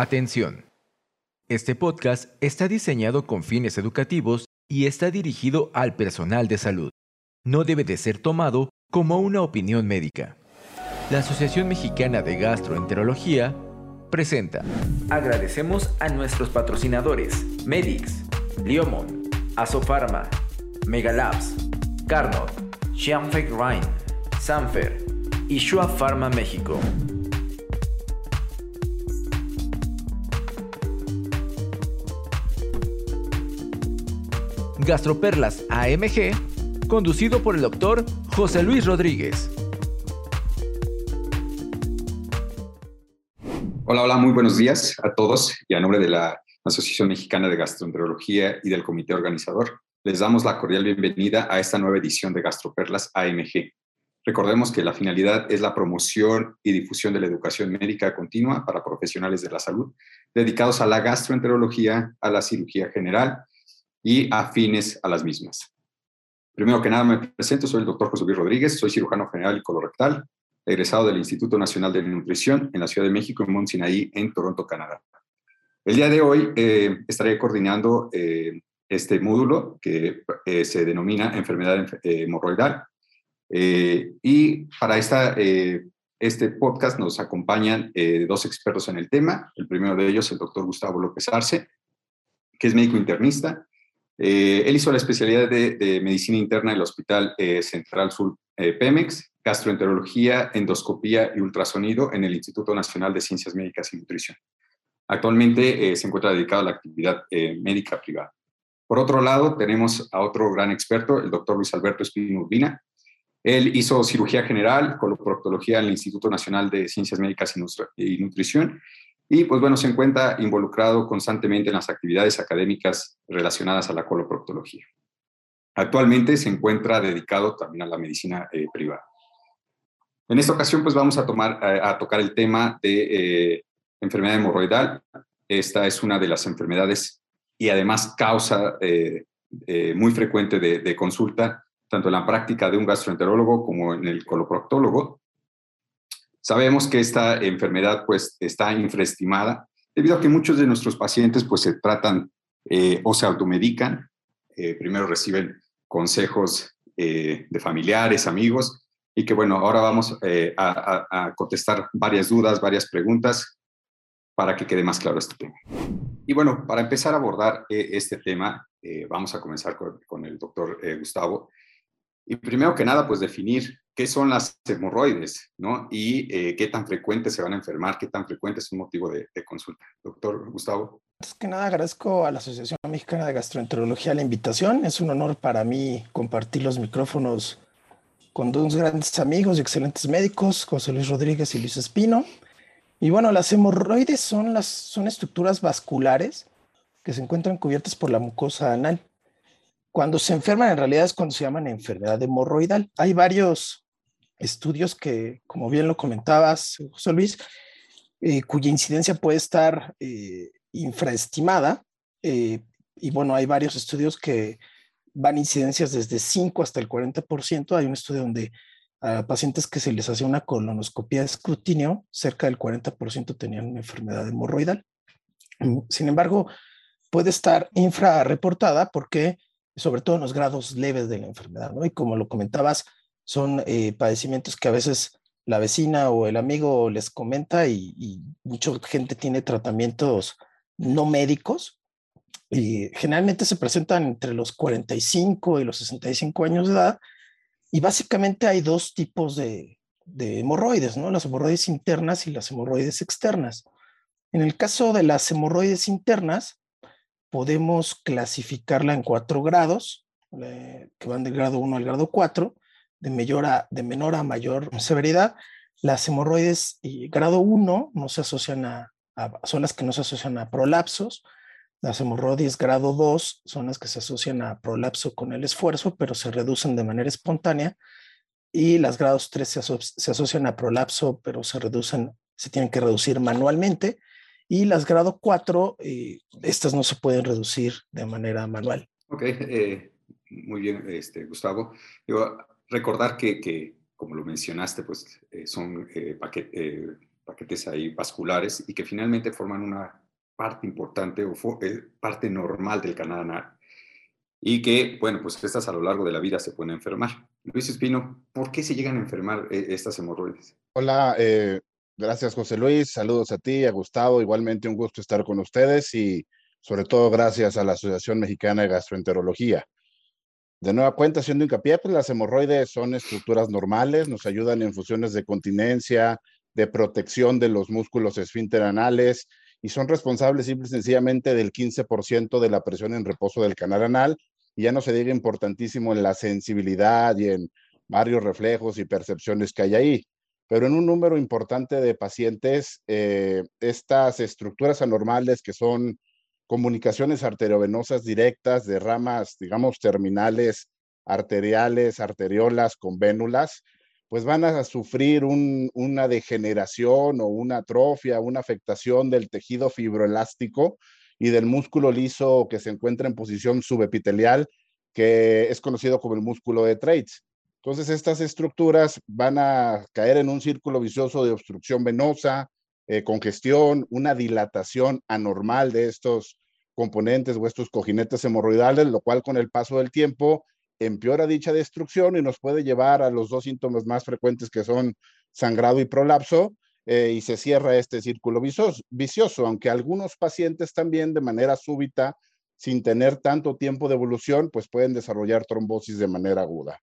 Atención. Este podcast está diseñado con fines educativos y está dirigido al personal de salud. No debe de ser tomado como una opinión médica. La Asociación Mexicana de Gastroenterología presenta. Agradecemos a nuestros patrocinadores Medix, Liomon, Asofarma, Megalabs, Carnot, Xianfeng Rhine, Sanfer y Shua Pharma México. Gastroperlas AMG, conducido por el doctor José Luis Rodríguez. Hola, hola, muy buenos días a todos y a nombre de la Asociación Mexicana de Gastroenterología y del comité organizador, les damos la cordial bienvenida a esta nueva edición de Gastroperlas AMG. Recordemos que la finalidad es la promoción y difusión de la educación médica continua para profesionales de la salud dedicados a la gastroenterología, a la cirugía general y afines a las mismas. Primero que nada me presento, soy el doctor José Luis Rodríguez, soy cirujano general y colorectal, egresado del Instituto Nacional de Nutrición en la Ciudad de México, en Mont Sinaí, en Toronto, Canadá. El día de hoy eh, estaré coordinando eh, este módulo que eh, se denomina enfermedad hemorroidal. y para esta, este podcast nos acompañan dos expertos en el tema. El primero de ellos, el doctor Gustavo López Arce, que es médico internista eh, él hizo la especialidad de, medicina interna en el Hospital eh, Central Sur eh, Pemex, gastroenterología, endoscopía y ultrasonido en el Instituto Nacional de Ciencias Médicas y Nutrición. Actualmente se encuentra dedicado a la actividad médica privada. Por otro lado, tenemos a otro gran experto, el doctor Luis Alberto Espino Urbina. Él hizo cirugía general, coloproctología en el Instituto Nacional de Ciencias Médicas y Nutrición y pues bueno, se encuentra involucrado constantemente en las actividades académicas relacionadas a la coloproctología. Actualmente se encuentra dedicado también a la medicina eh, privada. En esta ocasión pues vamos a, tomar, eh, a, tocar el tema de eh, enfermedad hemorroidal. Esta es una de las enfermedades y además causa muy frecuente de consulta, tanto en la práctica de un gastroenterólogo como en el coloproctólogo. Sabemos que esta enfermedad pues está infraestimada debido a que muchos de nuestros pacientes pues se tratan eh, o se automedican. Eh, primero reciben consejos eh, de familiares, amigos y que bueno, ahora vamos a, contestar varias dudas, varias preguntas para que quede más claro este tema. Y bueno, para empezar a abordar este tema, vamos a comenzar con, con el doctor Gustavo. Y primero que nada, pues definir qué son las hemorroides, ¿no? Y eh, qué tan frecuentes se van a enfermar, qué tan frecuente es un motivo de, consulta. Doctor Gustavo. Antes que nada, agradezco a la Asociación Mexicana de Gastroenterología la invitación. Es un honor para mí compartir los micrófonos con dos grandes amigos y excelentes médicos, José Luis Rodríguez y Luis Espino. Y bueno, las hemorroides son, las, son estructuras vasculares que se encuentran cubiertas por la mucosa anal. Cuando se enferman, en realidad es cuando se llaman enfermedad hemorroidal. Hay varios estudios que, como bien lo comentabas, José Luis, eh, cuya incidencia puede estar eh, infraestimada. Eh, y bueno, hay varios estudios que van incidencias desde 5 hasta el 40%. Hay un estudio donde a pacientes que se les hacía una colonoscopia de escrutinio, cerca del 40% tenían una enfermedad hemorroidal. Sin embargo, puede estar infrarreportada porque, sobre todo en los grados leves de la enfermedad, ¿no? Y como lo comentabas, son eh, padecimientos que a veces la vecina o el amigo les comenta y, mucha gente tiene tratamientos no médicos y generalmente se presentan entre los 45 y los 65 años de edad y básicamente hay dos tipos de, de hemorroides, ¿no? Las hemorroides internas y las hemorroides externas. En el caso de las hemorroides internas, podemos clasificarla en cuatro grados, eh, que van del grado 1 al grado 4, de, mayor a, de menor a mayor severidad. Las hemorroides y grado 1 no se asocian a, son las que no se asocian a prolapsos. Las hemorroides grado 2 son las que se asocian a prolapso con el esfuerzo, pero se reducen de manera espontánea. Y las grados 3 se, asocian a prolapso, pero se reducen, se tienen que reducir manualmente. Y las grado 4, eh, estas no se pueden reducir de manera manual. Ok, eh, muy bien, este, Gustavo. Recordar que, como lo mencionaste, pues eh, son eh, eh, paquetes ahí vasculares y que finalmente forman una parte importante o eh, parte normal del canal anal y que, bueno, pues estas a lo largo de la vida se pueden enfermar. Luis Espino, ¿por qué se llegan a enfermar eh, estas hemorroides? Hola, eh, gracias José Luis, saludos a ti, a Gustavo, igualmente un gusto estar con ustedes y sobre todo gracias a la Asociación Mexicana de Gastroenterología. De nueva cuenta, haciendo hincapié, pues las hemorroides son estructuras normales, nos ayudan en funciones de continencia, de protección de los músculos esfínteranales y son responsables simple y sencillamente del 15% de la presión en reposo del canal anal y ya no se diga importantísimo en la sensibilidad y en varios reflejos y percepciones que hay ahí. Pero en un número importante de pacientes, eh, estas estructuras anormales que son comunicaciones arteriovenosas directas de ramas, digamos, terminales, arteriales, arteriolas con vénulas, pues van a sufrir una degeneración o una atrofia, una afectación del tejido fibroelástico y del músculo liso que se encuentra en posición subepitelial, que es conocido como el músculo de Treitz. Entonces, estas estructuras van a caer en un círculo vicioso de obstrucción venosa, eh, congestión, una dilatación anormal de estos componentes o estos cojinetes hemorroidales, lo cual con el paso del tiempo empeora dicha destrucción y nos puede llevar a los dos síntomas más frecuentes que son sangrado y prolapso eh, y se cierra este círculo vicioso, vicioso, aunque algunos pacientes también de manera súbita, sin tener tanto tiempo de evolución, pues pueden desarrollar trombosis de manera aguda.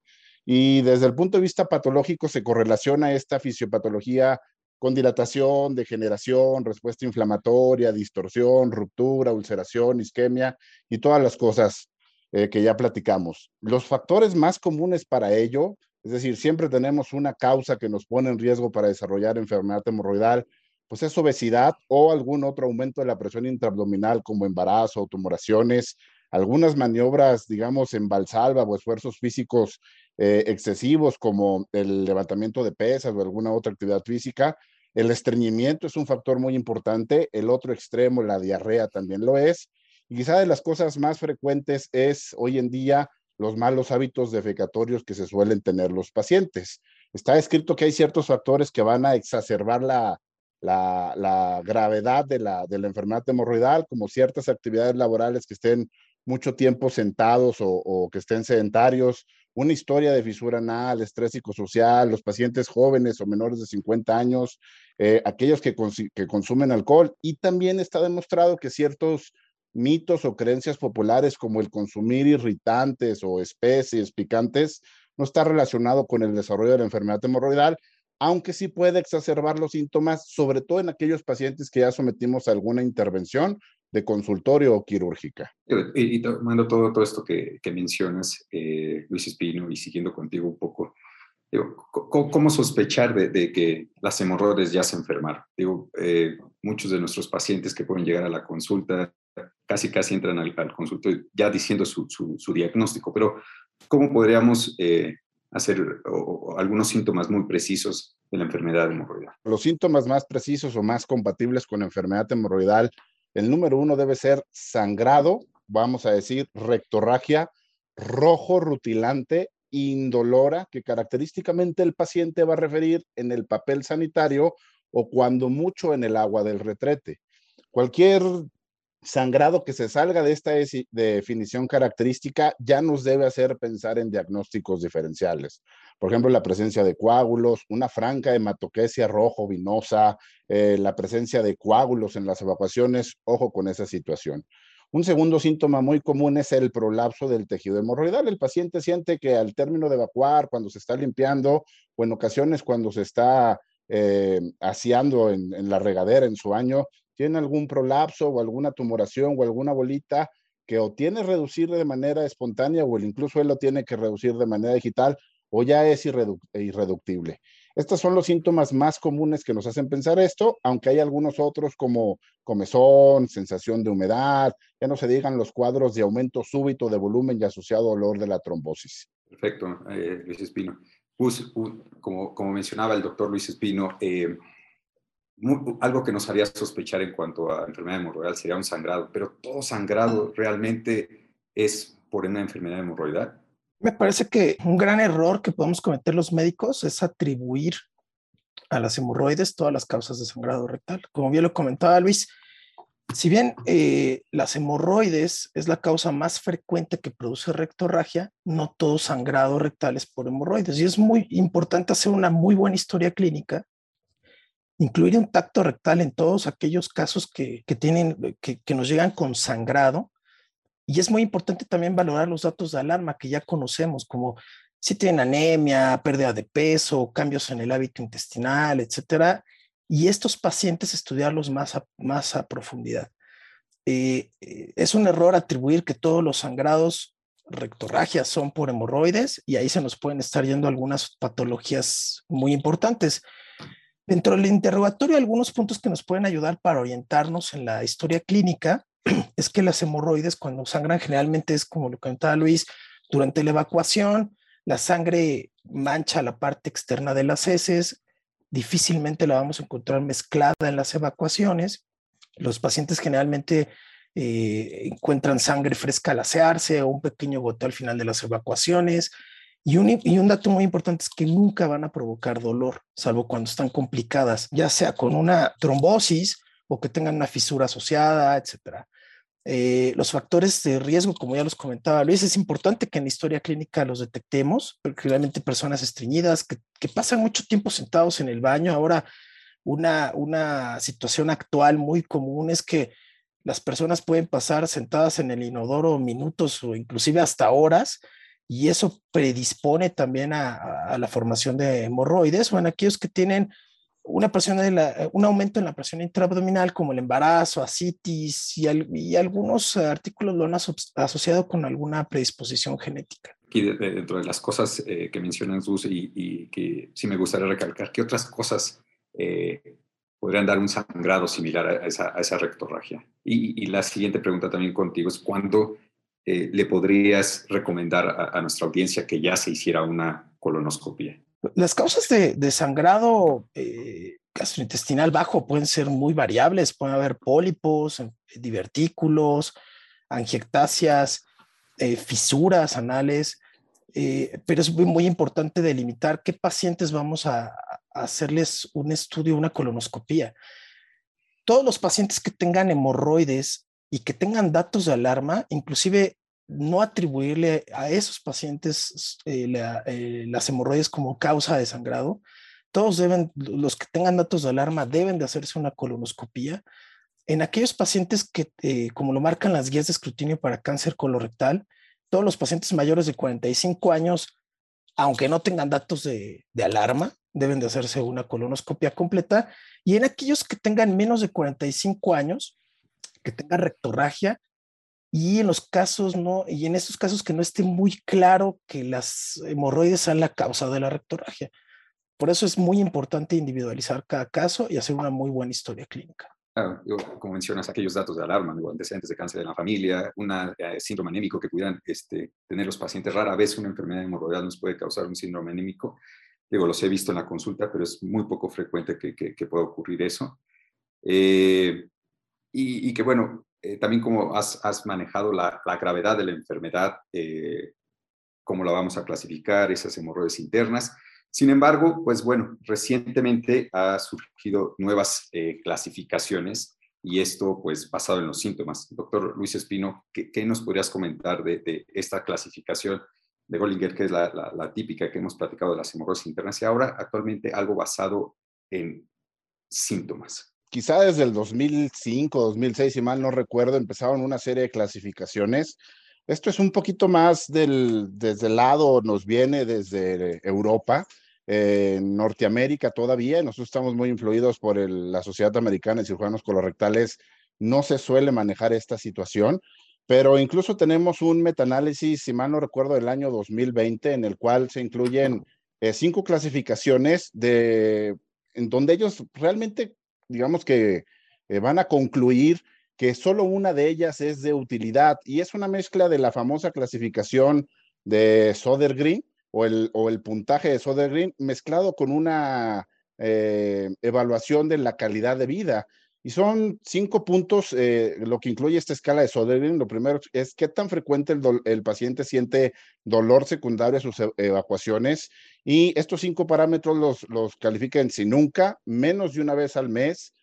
Y desde el punto de vista patológico se correlaciona esta fisiopatología con dilatación, degeneración, respuesta inflamatoria, distorsión, ruptura, ulceración, isquemia y todas las cosas eh, que ya platicamos. Los factores más comunes para ello, es decir, siempre tenemos una causa que nos pone en riesgo para desarrollar enfermedad hemorroidal, pues es obesidad o algún otro aumento de la presión intraabdominal como embarazo tumoraciones, algunas maniobras, digamos, en valsalva o esfuerzos físicos eh, excesivos como el levantamiento de pesas o alguna otra actividad física. El estreñimiento es un factor muy importante. El otro extremo, la diarrea, también lo es. Y quizá de las cosas más frecuentes es hoy en día los malos hábitos defecatorios que se suelen tener los pacientes. Está escrito que hay ciertos factores que van a exacerbar la, la, gravedad de la, de la, enfermedad hemorroidal, como ciertas actividades laborales que estén mucho tiempo sentados o, que estén sedentarios, una historia de fisura anal, estrés psicosocial, los pacientes jóvenes o menores de 50 años, eh, aquellos que, que consumen alcohol. Y también está demostrado que ciertos mitos o creencias populares como el consumir irritantes o especies picantes no está relacionado con el desarrollo de la enfermedad hemorroidal, aunque sí puede exacerbar los síntomas, sobre todo en aquellos pacientes que ya sometimos a alguna intervención de consultorio o quirúrgica. Y, tomando todo, todo esto que, mencionas, eh, Luis Espino, y siguiendo contigo un poco, ¿cómo, sospechar de, que las hemorroides ya se enfermaron? Digo, eh, muchos de nuestros pacientes que pueden llegar a la consulta casi casi entran al, consultorio ya diciendo su, diagnóstico, pero ¿cómo podríamos eh, hacer algunos síntomas muy precisos de la enfermedad hemorroidal? Los síntomas más precisos o más compatibles con la enfermedad hemorroidal, el número uno debe ser sangrado, vamos a decir rectorragia, rojo rutilante, indolora, que característicamente el paciente va a referir en el papel sanitario o cuando mucho en el agua del retrete. Cualquier sangrado que se salga de esta definición característica ya nos debe hacer pensar en diagnósticos diferenciales. Por ejemplo, la presencia de coágulos, una franca hematoquesia rojo vinosa, eh, la presencia de coágulos en las evacuaciones, ojo con esa situación. Un segundo síntoma muy común es el prolapso del tejido hemorroidal. El paciente siente que al término de evacuar, cuando se está limpiando o en ocasiones cuando se está eh, aseando en, en, la regadera en su año, tiene algún prolapso o alguna tumoración o alguna bolita que o tiene que reducir de manera espontánea o incluso él lo tiene que reducir de manera digital o ya es irreductible. Estos son los síntomas más comunes que nos hacen pensar esto, aunque hay algunos otros como comezón, sensación de humedad, ya no se digan los cuadros de aumento súbito de volumen y asociado dolor de la trombosis. Perfecto, eh, Luis Espino. como, como mencionaba el doctor Luis Espino, eh, algo que nos haría sospechar en cuanto a enfermedad hemorroidal sería un sangrado, pero todo sangrado realmente es por una enfermedad hemorroidal. Me parece que un gran error que podemos cometer los médicos es atribuir a las hemorroides, todas las causas de sangrado rectal. Como bien lo comentaba Luis, si bien eh, las hemorroides es la causa más frecuente que produce rectorragia, no todo sangrado rectal es por hemorroides. Y es muy importante hacer una muy buena historia clínica, incluir un tacto rectal en todos aquellos casos que, tienen, que, que nos llegan con sangrado. Y es muy importante también valorar los datos de alarma que ya conocemos, como si tienen anemia, pérdida de peso, cambios en el hábito intestinal, etcétera, y estos pacientes estudiarlos más a, más a profundidad. Eh, eh, es un error atribuir que todos los sangrados rectorragias son por hemorroides y ahí se nos pueden estar yendo algunas patologías muy importantes. Dentro del interrogatorio, algunos puntos que nos pueden ayudar para orientarnos en la historia clínica es que las hemorroides cuando sangran generalmente es como lo comentaba Luis, durante la evacuación, la sangre mancha la parte externa de las heces, difícilmente la vamos a encontrar mezclada en las evacuaciones. Los pacientes generalmente eh, encuentran sangre fresca al asearse o un pequeño goteo al final de las evacuaciones. Y un, dato muy importante es que nunca van a provocar dolor, salvo cuando están complicadas, ya sea con una trombosis o que tengan una fisura asociada, etcétera. Eh, los factores de riesgo, como ya los comentaba Luis, es importante que en la historia clínica los detectemos, porque realmente personas estreñidas que, pasan mucho tiempo sentados en el baño. Ahora, una, una situación actual muy común es que las personas pueden pasar sentadas en el inodoro minutos o inclusive hasta horas, y eso predispone también a, a la formación de hemorroides o en aquellos que tienen una presión de la, un aumento en la presión intraabdominal como el embarazo, asitis y, y algunos artículos lo han asociado con alguna predisposición genética. Aquí dentro de las cosas eh, que mencionan Sus y, y, que sí me gustaría recalcar, ¿qué otras cosas eh, podrían dar un sangrado similar a esa, a esa rectorragia? Y, y, la siguiente pregunta también contigo es, ¿cuándo eh, le podrías recomendar a, nuestra audiencia que ya se hiciera una colonoscopia? Las causas de, sangrado eh, gastrointestinal bajo pueden ser muy variables. Pueden haber pólipos, eh, divertículos, angiectasias, eh, fisuras anales, pero es muy, importante delimitar qué pacientes vamos a, a, hacerles un estudio, una colonoscopía. Todos los pacientes que tengan hemorroides y que tengan datos de alarma, inclusive no atribuirle a esos pacientes eh, eh, las hemorroides como causa de sangrado. Todos deben, los que tengan datos de alarma deben de hacerse una colonoscopía. En aquellos pacientes que, eh, como lo marcan las guías de escrutinio para cáncer colorectal, todos los pacientes mayores de 45 años, aunque no tengan datos de, de alarma, deben de hacerse una colonoscopia completa. Y en aquellos que tengan menos de 45 años, que tengan rectorragia, y en los casos no, y en estos casos que no esté muy claro que las hemorroides sean la causa de la rectorragia. Por eso es muy importante individualizar cada caso y hacer una muy buena historia clínica. como mencionas, aquellos datos de alarma, antecedentes de cáncer en la familia, un eh, síndrome anémico que pudieran este, tener los pacientes. Rara vez una enfermedad hemorroidal nos puede causar un síndrome anémico. Digo, los he visto en la consulta, pero es muy poco frecuente que, que, pueda ocurrir eso. Eh, y, que, bueno, eh, también cómo has, manejado la, gravedad de la enfermedad, eh, cómo la vamos a clasificar, esas hemorroides internas. Sin embargo, pues bueno, recientemente ha surgido nuevas eh, clasificaciones y esto pues basado en los síntomas. Doctor Luis Espino, ¿qué, nos podrías comentar de, esta clasificación de Gollinger, que es la, la, típica que hemos platicado de las hemorroides internas y ahora actualmente algo basado en síntomas? Quizá desde el 2005, 2006, si mal no recuerdo, empezaron una serie de clasificaciones. Esto es un poquito más del, desde el lado, nos viene desde Europa, en Norteamérica todavía, nosotros estamos muy influidos por la Sociedad Americana de Cirujanos Colorectales, no se suele manejar esta situación, pero incluso tenemos un metaanálisis, si mal no recuerdo, del año 2020, en el cual se incluyen eh, cinco clasificaciones de, en donde ellos realmente digamos que eh, van a concluir que solo una de ellas es de utilidad y es una mezcla de la famosa clasificación de Sodergren o el, o el puntaje de Sodergren mezclado con una eh, evaluación de la calidad de vida. Y son cinco puntos eh, lo que incluye esta escala de Soderling. Lo primero es qué tan frecuente el, paciente siente dolor secundario a sus e, evacuaciones. Y estos cinco parámetros los, los califican si nunca, menos de una vez al mes,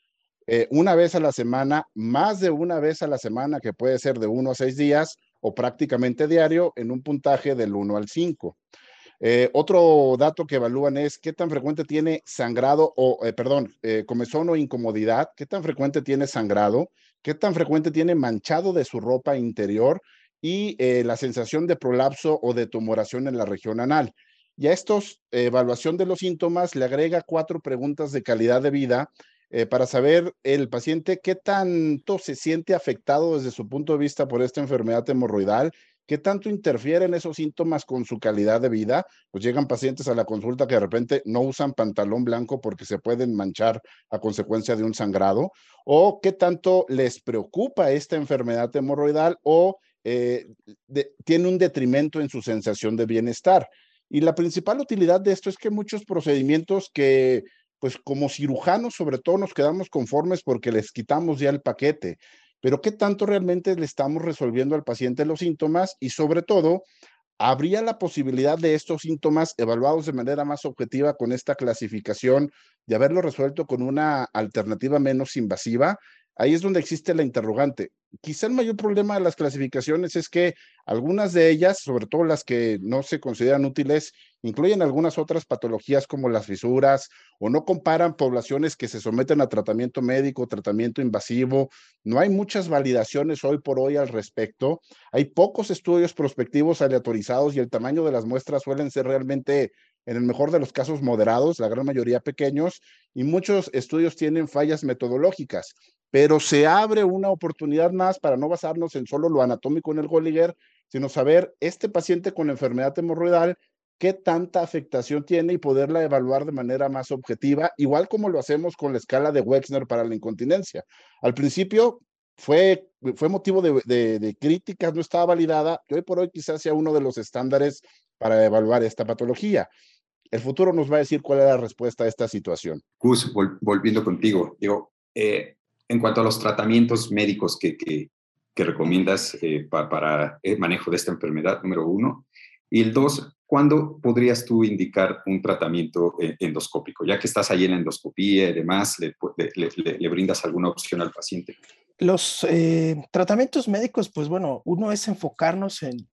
eh, una vez a la semana, más de una vez a la semana, que puede ser de uno a seis días o prácticamente diario, en un puntaje del 1 al 5. Eh, otro dato que evalúan es qué tan frecuente tiene sangrado o, eh, perdón, eh, comezón o incomodidad, qué tan frecuente tiene sangrado, qué tan frecuente tiene manchado de su ropa interior y la sensación de prolapso o de tumoración en la región anal. Y a estos, evaluación de los síntomas le agrega cuatro preguntas de calidad de vida para saber el paciente qué tanto se siente afectado desde su punto de vista por esta enfermedad hemorroidal ¿Qué tanto interfieren esos síntomas con su calidad de vida? Pues llegan pacientes a la consulta que de repente no usan pantalón blanco porque se pueden manchar a consecuencia de un sangrado. ¿O qué tanto les preocupa esta enfermedad hemorroidal o eh, tiene un detrimento en su sensación de bienestar? Y la principal utilidad de esto es que muchos procedimientos que pues como cirujanos sobre todo nos quedamos conformes porque les quitamos ya el paquete pero qué tanto realmente le estamos resolviendo al paciente los síntomas y sobre todo, ¿habría la posibilidad de estos síntomas evaluados de manera más objetiva con esta clasificación, de haberlo resuelto con una alternativa menos invasiva? Ahí es donde existe la interrogante. Quizá el mayor problema de las clasificaciones es que algunas de ellas, sobre todo las que no se consideran útiles, incluyen algunas otras patologías como las fisuras o no comparan poblaciones que se someten a tratamiento médico, tratamiento invasivo. No hay muchas validaciones hoy por hoy al respecto. Hay pocos estudios prospectivos aleatorizados y el tamaño de las muestras suelen ser realmente, en el mejor de los casos, moderados, la gran mayoría pequeños, y muchos estudios tienen fallas metodológicas pero se abre una oportunidad más para no basarnos en solo lo anatómico en el Goliger, sino saber este paciente con enfermedad hemorroidal qué tanta afectación tiene y poderla evaluar de manera más objetiva, igual como lo hacemos con la escala de Wexner para la incontinencia. Al principio fue, fue motivo de, de, críticas, no estaba validada, y hoy por hoy quizás sea uno de los estándares para evaluar esta patología. El futuro nos va a decir cuál es la respuesta a esta situación. Gus, volviendo contigo, digo, eh, en cuanto a los tratamientos médicos que, que, recomiendas eh, para el manejo de esta enfermedad, número uno, y el dos, ¿cuándo podrías tú indicar un tratamiento eh, endoscópico? Ya que estás ahí en la endoscopía y demás, ¿le, le, brindas alguna opción al paciente? Los eh, tratamientos médicos, pues bueno, uno es enfocarnos en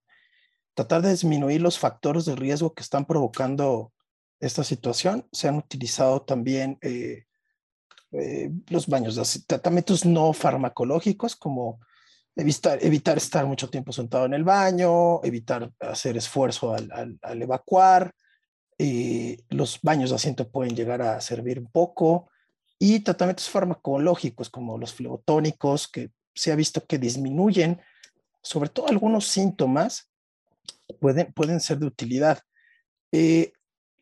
tratar de disminuir los factores de riesgo que están provocando esta situación. Se han utilizado también eh, los baños, de tratamientos no farmacológicos como evitar, evitar estar mucho tiempo sentado en el baño, evitar hacer esfuerzo al, al, evacuar. Eh, los baños de asiento pueden llegar a servir un poco. Y tratamientos farmacológicos como los flebotónicos, que se ha visto que disminuyen, sobre todo algunos síntomas, pueden, pueden ser de utilidad. Eh,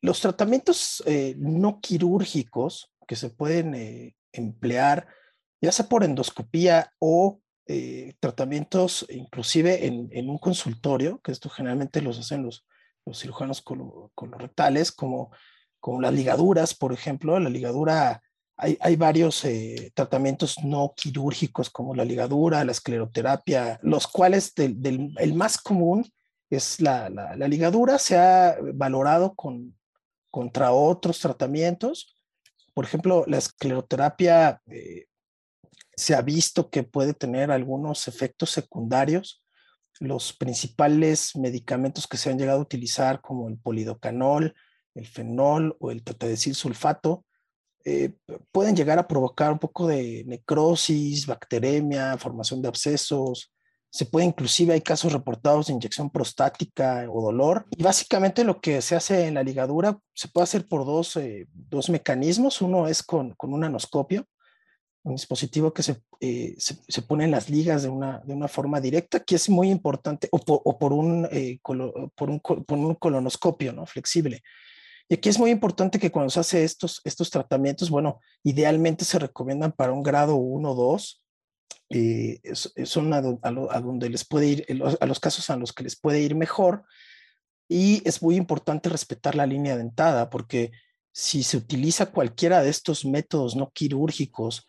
los tratamientos eh, no quirúrgicos que se pueden emplear, ya sea por endoscopía o eh, tratamientos inclusive en, un consultorio, que esto generalmente los hacen los, los cirujanos colorectales, como, como las ligaduras, por ejemplo. La ligadura, hay, hay varios eh, tratamientos no quirúrgicos como la ligadura, la escleroterapia, los cuales del, el más común es la, la, ligadura, se ha valorado con, contra otros tratamientos. Por ejemplo, la escleroterapia eh, se ha visto que puede tener algunos efectos secundarios. Los principales medicamentos que se han llegado a utilizar, como el polidocanol, el fenol o el tetadecil sulfato, eh, pueden llegar a provocar un poco de necrosis, bacteremia, formación de abscesos. Se puede inclusive, hay casos reportados de inyección prostática o dolor. Y básicamente lo que se hace en la ligadura se puede hacer por dos, eh, dos mecanismos. Uno es con, con un anoscopio, un dispositivo que se, eh, se, pone en las ligas de una, de una forma directa, que es muy importante, o por, o por un, eh, por, un, por un colonoscopio ¿no? flexible. Y aquí es muy importante que cuando se hace estos, estos tratamientos, bueno, idealmente se recomiendan para un grado 1 o 2, eh, son a, a, donde les puede ir, a los casos a los que les puede ir mejor. Y es muy importante respetar la línea dentada, porque si se utiliza cualquiera de estos métodos no quirúrgicos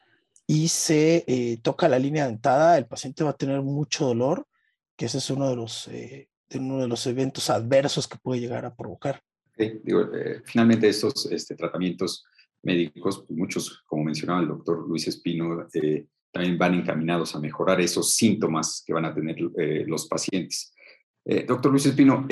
y se eh, toca la línea dentada, el paciente va a tener mucho dolor, que ese es uno de los, eh, de uno de los eventos adversos que puede llegar a provocar. Eh, finalmente estos este, tratamientos médicos, pues, muchos, como mencionaba el doctor Luis Espino, también van encaminados a mejorar esos síntomas que van a tener los pacientes. doctor Luis Espino,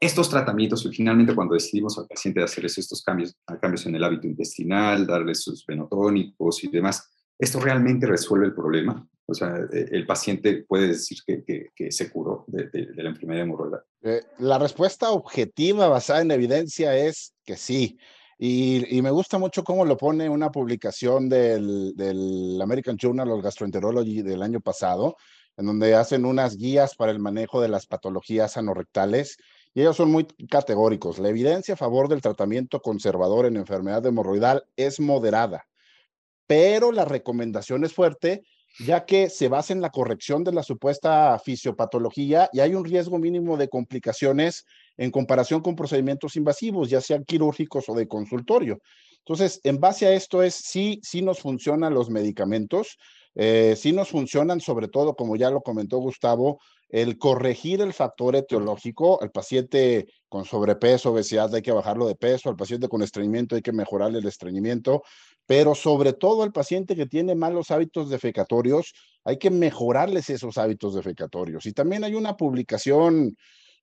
estos tratamientos, finalmente cuando decidimos al paciente hacer estos cambios, cambios en el hábito intestinal, darle sus venotónicos y demás, ¿esto realmente resuelve el problema? O sea, eh, el paciente puede decir que, que, se curó de, la enfermedad hemorroidal. Eh, la respuesta objetiva basada en evidencia es que sí. Y, me gusta mucho cómo lo pone una publicación del, del American Journal of Gastroenterology del año pasado, en donde hacen unas guías para el manejo de las patologías anorrectales y ellos son muy categóricos. La evidencia a favor del tratamiento conservador en enfermedad hemorroidal es moderada, pero la recomendación es fuerte ya que se basa en la corrección de la supuesta fisiopatología y hay un riesgo mínimo de complicaciones en comparación con procedimientos invasivos, ya sean quirúrgicos o de consultorio. Entonces, en base a esto es sí, sí nos funcionan los medicamentos, eh, sí nos funcionan sobre todo, como ya lo comentó Gustavo, el corregir el factor etiológico, al paciente con sobrepeso, obesidad, hay que bajarlo de peso, al paciente con estreñimiento hay que mejorarle el estreñimiento, pero sobre todo al paciente que tiene malos hábitos defecatorios, hay que mejorarles esos hábitos defecatorios. Y también hay una publicación,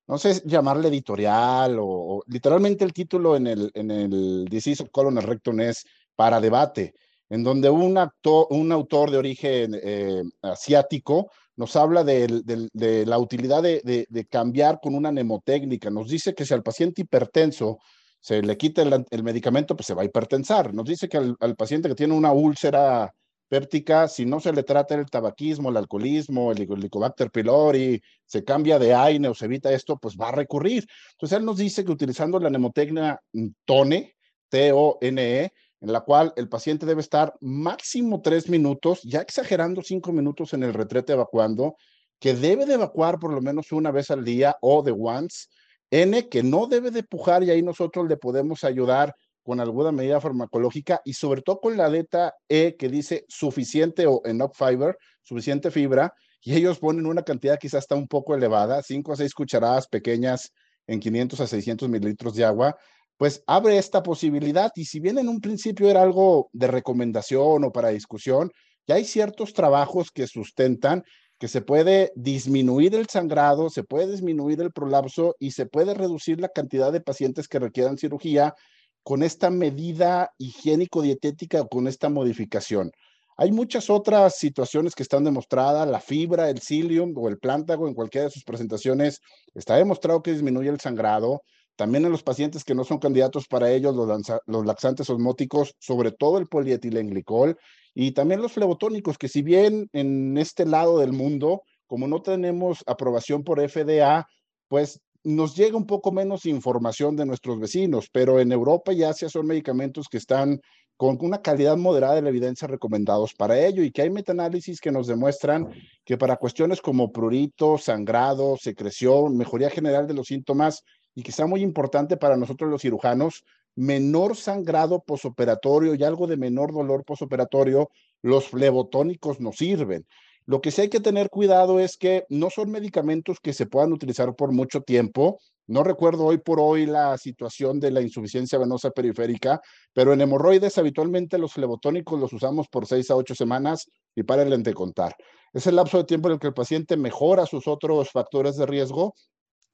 no sé llamarle editorial o, literalmente el título en el, en el Disease of Colon Rectum es para debate, en donde un, actor, un autor de origen eh, asiático nos habla de, la utilidad de, cambiar con una mnemotécnica. Nos dice que si al paciente hipertenso se le quita el, medicamento, pues se va a hipertensar. Nos dice que al, paciente que tiene una úlcera péptica, si no se le trata el tabaquismo, el alcoholismo, el Helicobacter pylori, se cambia de AINE o se evita esto, pues va a recurrir. Entonces él nos dice que utilizando la mnemotecnia TONE, T-O-N-E, en la cual el paciente debe estar máximo tres minutos, ya exagerando cinco minutos en el retrete evacuando, que debe de evacuar por lo menos una vez al día o de once. N, que no debe de pujar y ahí nosotros le podemos ayudar con alguna medida farmacológica y sobre todo con la beta E que dice suficiente o enough fiber, suficiente fibra, y ellos ponen una cantidad quizás está un poco elevada, 5 a 6 cucharadas pequeñas en 500 a 600 mililitros de agua, pues abre esta posibilidad. Y si bien en un principio era algo de recomendación o para discusión, ya hay ciertos trabajos que sustentan que se puede disminuir el sangrado, se puede disminuir el prolapso y se puede reducir la cantidad de pacientes que requieran cirugía con esta medida higiénico-dietética o con esta modificación. Hay muchas otras situaciones que están demostradas, la fibra, el psyllium o el plántago en cualquiera de sus presentaciones está demostrado que disminuye el sangrado, también en los pacientes que no son candidatos para ellos, los, laxantes osmóticos, sobre todo el polietilenglicol, y también los flebotónicos, que si bien en este lado del mundo, como no tenemos aprobación por FDA, pues nos llega un poco menos información de nuestros vecinos, pero en Europa y Asia son medicamentos que están con una calidad moderada de la evidencia recomendados para ello y que hay metaanálisis que nos demuestran que para cuestiones como prurito, sangrado, secreción, mejoría general de los síntomas, y sea muy importante para nosotros los cirujanos, menor sangrado posoperatorio y algo de menor dolor posoperatorio, los flebotónicos nos sirven. Lo que sí hay que tener cuidado es que no son medicamentos que se puedan utilizar por mucho tiempo. No recuerdo hoy por hoy la situación de la insuficiencia venosa periférica, pero en hemorroides habitualmente los flebotónicos los usamos por seis a ocho semanas y para de contar. Es el lapso de tiempo en el que el paciente mejora sus otros factores de riesgo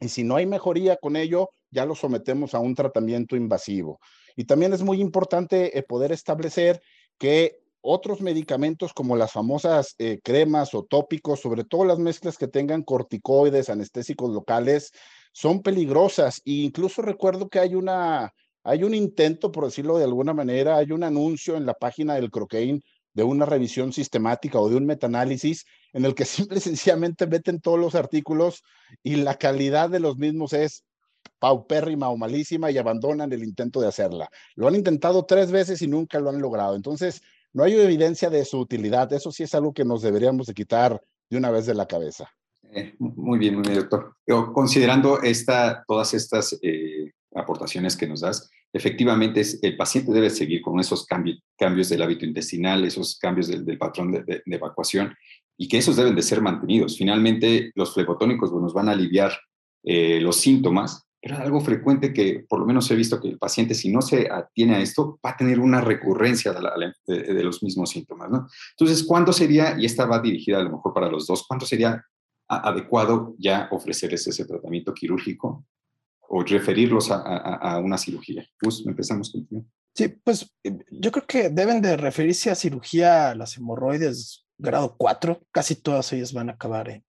y si no hay mejoría con ello, ya lo sometemos a un tratamiento invasivo. Y también es muy importante eh, poder establecer que otros medicamentos como las famosas eh, cremas o tópicos, sobre todo las mezclas que tengan corticoides, anestésicos locales, son peligrosas. E incluso recuerdo que hay una, hay un intento, por decirlo de alguna manera, hay un anuncio en la página del Croquein de una revisión sistemática o de un metaanálisis en el que simple y sencillamente meten todos los artículos y la calidad de los mismos es paupérrima o malísima y abandonan el intento de hacerla. Lo han intentado tres veces y nunca lo han logrado. Entonces, no hay evidencia de su utilidad. Eso sí es algo que nos deberíamos de quitar de una vez de la cabeza. Eh, muy bien, muy bien, doctor. considerando esta, todas estas eh, aportaciones que nos das, efectivamente el paciente debe seguir con esos cambios, cambios del hábito intestinal, esos cambios del, patrón de, evacuación y que esos deben de ser mantenidos. Finalmente, los flebotónicos nos van a aliviar eh, los síntomas, pero algo frecuente que por lo menos he visto que el paciente, si no se atiene a esto, va a tener una recurrencia de, los mismos síntomas. ¿no? Entonces, ¿cuándo sería, y esta va dirigida a lo mejor para los dos, cuándo sería adecuado ya ofrecerles ese tratamiento quirúrgico o referirlos a, una cirugía? Pues empezamos contigo. Sí, pues eh, yo creo que deben de referirse a cirugía las hemorroides grado 4, casi todas ellas van a acabar en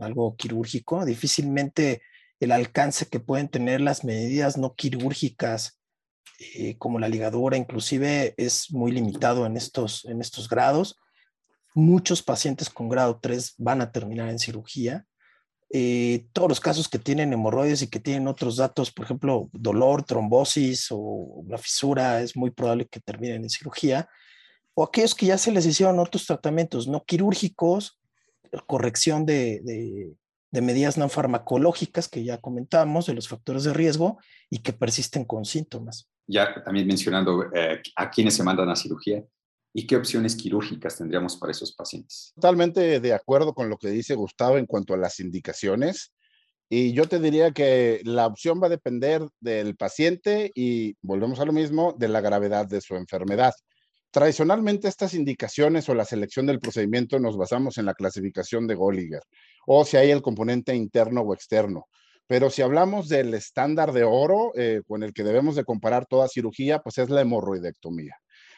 algo quirúrgico, difícilmente el alcance que pueden tener las medidas no quirúrgicas, eh, como la ligadura, inclusive es muy limitado en estos, en estos grados. Muchos pacientes con grado 3 van a terminar en cirugía. Eh, todos los casos que tienen hemorroides y que tienen otros datos, por ejemplo, dolor, trombosis o una fisura, es muy probable que terminen en cirugía. O aquellos que ya se les hicieron otros tratamientos no quirúrgicos, corrección de, de medidas no farmacológicas que ya comentamos, de los factores de riesgo y que persisten con síntomas. Ya también mencionando eh, a quienes se mandan a cirugía y qué opciones quirúrgicas tendríamos para esos pacientes. Totalmente de acuerdo con lo que dice Gustavo en cuanto a las indicaciones. Y yo te diría que la opción va a depender del paciente y volvemos a lo mismo, de la gravedad de su enfermedad. Tradicionalmente estas indicaciones o la selección del procedimiento nos basamos en la clasificación de Golliger o si hay el componente interno o externo. Pero si hablamos del estándar de oro eh, con el que debemos de comparar toda cirugía, pues es la hemorroidectomía.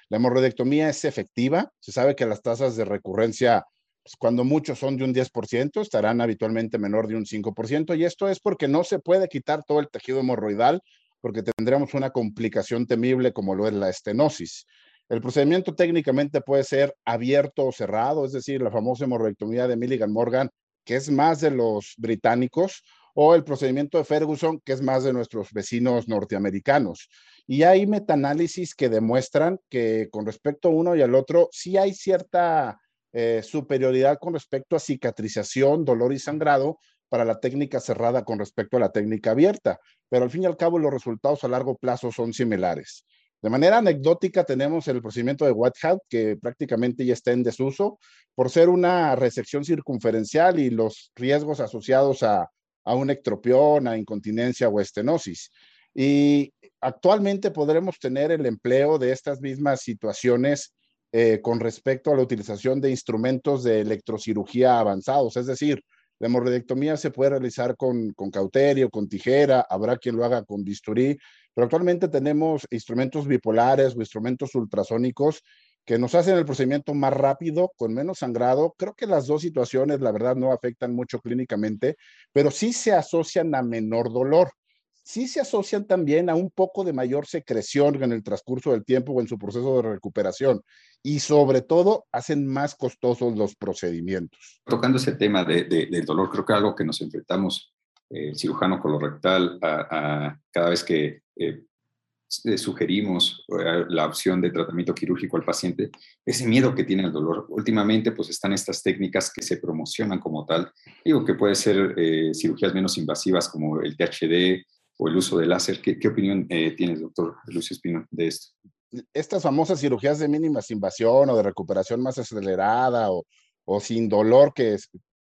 La hemorroidectomía es efectiva, se sabe que las tasas de recurrencia, pues cuando muchos son de un 10%, estarán habitualmente menor de un 5%, y esto es porque no se puede quitar todo el tejido hemorroidal, porque tendríamos una complicación temible como lo es la estenosis. El procedimiento técnicamente puede ser abierto o cerrado, es decir, la famosa hemorroidectomía de Milligan Morgan, que es más de los británicos, o el procedimiento de Ferguson, que es más de nuestros vecinos norteamericanos. Y hay metaanálisis que demuestran que con respecto a uno y al otro, sí hay cierta eh, superioridad con respecto a cicatrización, dolor y sangrado para la técnica cerrada con respecto a la técnica abierta, pero al fin y al cabo los resultados a largo plazo son similares. De manera anecdótica tenemos el procedimiento de Whitehead, que prácticamente ya está en desuso por ser una resección circunferencial y los riesgos asociados a, a una ectropión, a incontinencia o estenosis. Y actualmente podremos tener el empleo de estas mismas situaciones eh, con respecto a la utilización de instrumentos de electrocirugía avanzados, es decir, la hemorroidectomía se puede realizar con, con cauterio, con tijera, habrá quien lo haga con bisturí, pero actualmente tenemos instrumentos bipolares o instrumentos ultrasónicos que nos hacen el procedimiento más rápido, con menos sangrado. Creo que las dos situaciones, la verdad, no afectan mucho clínicamente, pero sí se asocian a menor dolor. Sí se asocian también a un poco de mayor secreción en el transcurso del tiempo o en su proceso de recuperación. Y sobre todo, hacen más costosos los procedimientos. Tocando ese tema de, del dolor, creo que algo que nos enfrentamos el eh, cirujano colorectal a, cada vez que eh, sugerimos eh, la opción de tratamiento quirúrgico al paciente, ese miedo que tiene al dolor. Últimamente, pues están estas técnicas que se promocionan como tal. Digo que puede ser cirugías menos invasivas como el THD o el uso de láser. ¿Qué, qué opinión tienes, doctor Lucio Espino, de esto? Estas famosas cirugías de mínimas invasión o de recuperación más acelerada o, o sin dolor que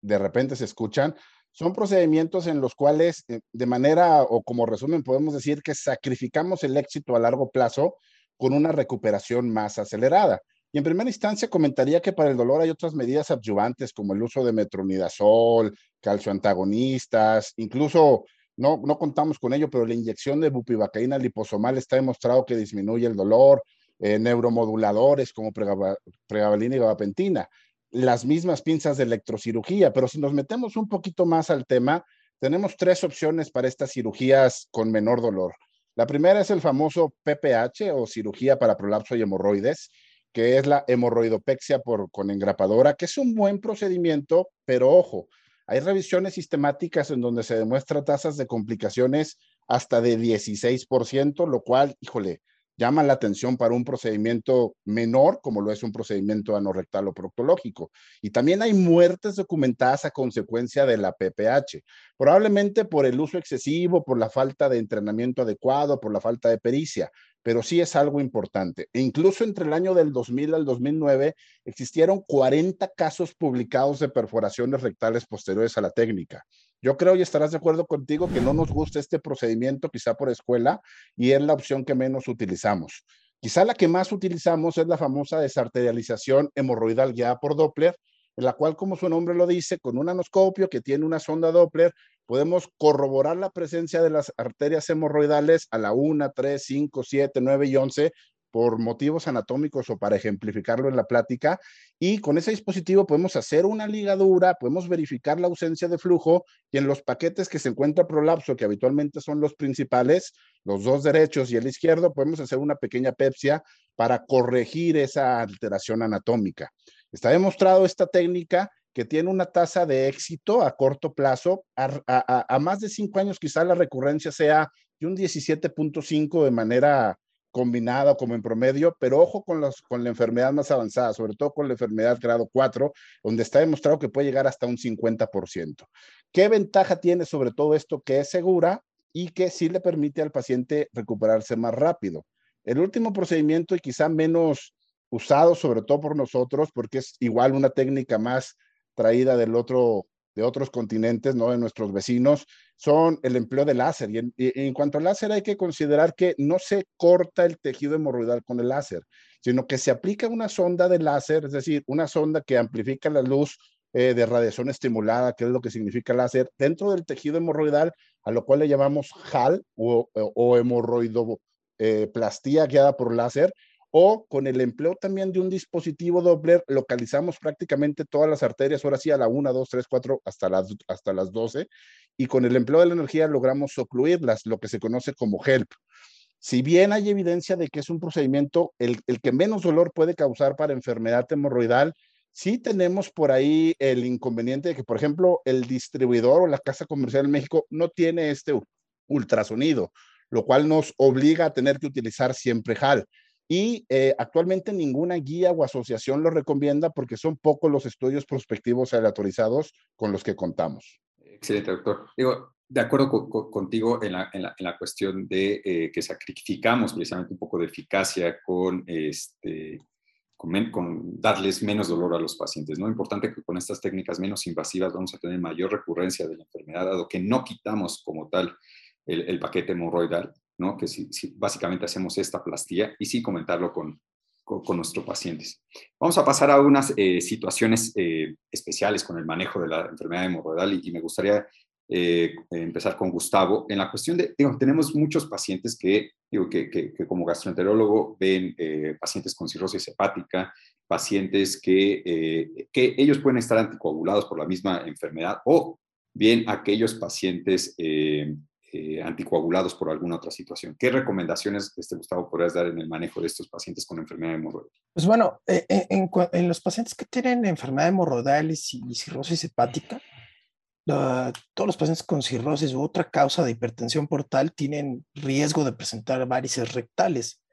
de repente se escuchan, son procedimientos en los cuales, eh, de manera o como resumen, podemos decir que sacrificamos el éxito a largo plazo con una recuperación más acelerada. Y en primera instancia comentaría que para el dolor hay otras medidas adyuvantes como el uso de metronidazol, calcioantagonistas, incluso no, no contamos con ello, pero la inyección de bupivacaína liposomal está demostrado que disminuye el dolor, eh, neuromoduladores como pregabalina y gabapentina las mismas pinzas de electrocirugía, pero si nos metemos un poquito más al tema, tenemos tres opciones para estas cirugías con menor dolor. La primera es el famoso PPH o cirugía para prolapso y hemorroides, que es la hemorroidopexia por, con engrapadora, que es un buen procedimiento, pero ojo, hay revisiones sistemáticas en donde se demuestra tasas de complicaciones hasta de 16%, lo cual, híjole, llama la atención para un procedimiento menor, como lo es un procedimiento anorrectal o proctológico. Y también hay muertes documentadas a consecuencia de la PPH, probablemente por el uso excesivo, por la falta de entrenamiento adecuado, por la falta de pericia, pero sí es algo importante. E incluso entre el año del 2000 al 2009 existieron 40 casos publicados de perforaciones rectales posteriores a la técnica. Yo creo y estarás de acuerdo contigo que no nos gusta este procedimiento, quizá por escuela, y es la opción que menos utilizamos. Quizá la que más utilizamos es la famosa desarterialización hemorroidal guiada por Doppler, en la cual, como su nombre lo dice, con un anoscopio que tiene una sonda Doppler, podemos corroborar la presencia de las arterias hemorroidales a la 1, 3, 5, 7, 9 y 11 por motivos anatómicos o para ejemplificarlo en la plática. Y con ese dispositivo podemos hacer una ligadura, podemos verificar la ausencia de flujo y en los paquetes que se encuentra prolapso, que habitualmente son los principales, los dos derechos y el izquierdo, podemos hacer una pequeña pepsia para corregir esa alteración anatómica. Está demostrado esta técnica que tiene una tasa de éxito a corto plazo. A, a más de cinco años quizá la recurrencia sea de un 17.5 de manera combinada como en promedio, pero ojo con, los, con la enfermedad más avanzada, sobre todo con la enfermedad grado 4, donde está demostrado que puede llegar hasta un 50%. ¿Qué ventaja tiene sobre todo esto? Que es segura y que sí le permite al paciente recuperarse más rápido. El último procedimiento y quizá menos usado, sobre todo por nosotros, porque es igual una técnica más traída del otro de otros continentes, ¿no? De nuestros vecinos, son el empleo de láser. Y en, cuanto al láser hay que considerar que no se corta el tejido hemorroidal con el láser, sino que se aplica una sonda de láser, es decir, una sonda que amplifica la luz eh, de radiación estimulada, que es lo que significa láser, dentro del tejido hemorroidal, a lo cual le llamamos HAL o, o hemorroidoplastía guiada por láser, o con el empleo también de un dispositivo Doppler, localizamos prácticamente todas las arterias, ahora sí a la 1, 2, 3, 4, hasta las, hasta las 12, y con el empleo de la energía logramos ocluirlas, lo que se conoce como HELP. Si bien hay evidencia de que es un procedimiento el, el que menos dolor puede causar para enfermedad hemorroidal, sí tenemos por ahí el inconveniente de que, por ejemplo, el distribuidor o la casa comercial en México no tiene este ultrasonido, lo cual nos obliga a tener que utilizar siempre HAL y eh, actualmente ninguna guía o asociación lo recomienda porque son pocos los estudios prospectivos aleatorizados con los que contamos. Excelente, doctor. Digo, de acuerdo contigo en la, en, la, en la, cuestión de eh, que sacrificamos precisamente un poco de eficacia con, este, con, con, darles menos dolor a los pacientes. ¿no? Importante que con estas técnicas menos invasivas vamos a tener mayor recurrencia de la enfermedad, dado que no quitamos como tal el, el paquete hemorroidal ¿no? que si, básicamente hacemos esta plastía y sí comentarlo con, con, nuestros pacientes. Vamos a pasar a unas eh, situaciones eh, especiales con el manejo de la enfermedad hemorroidal y, y me gustaría eh, empezar con Gustavo. En la cuestión de, digo, tenemos muchos pacientes que, digo, que, que como gastroenterólogo ven pacientes con cirrosis hepática, pacientes que, que ellos pueden estar anticoagulados por la misma enfermedad o bien aquellos pacientes eh, anticoagulados por alguna otra situación. ¿Qué recomendaciones, este, Gustavo, podrías dar en el manejo de estos pacientes con enfermedad hemorroidal? Pues bueno, eh, eh, en, los pacientes que tienen enfermedad hemorroidal y, cirrosis hepática, todos los pacientes con cirrosis u otra causa de hipertensión portal tienen riesgo de presentar varices rectales,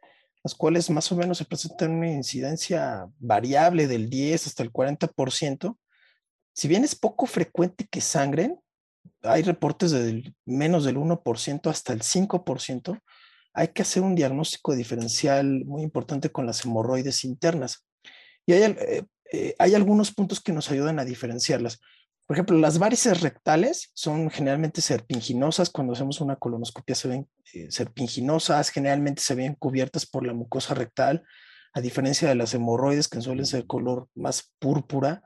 las cuales más o menos se presentan una incidencia variable del 10 hasta el 40%. Si bien es poco frecuente que sangren, hay reportes de menos del 1% hasta el 5%, hay que hacer un diagnóstico diferencial muy importante con las hemorroides internas. Y hay, eh, eh, hay algunos puntos que nos ayudan a diferenciarlas. Por ejemplo, las varices rectales son generalmente serpinginosas. Cuando hacemos una colonoscopia se ven eh, serpinginosas, generalmente se ven cubiertas por la mucosa rectal, a diferencia de las hemorroides que suelen ser color más púrpura.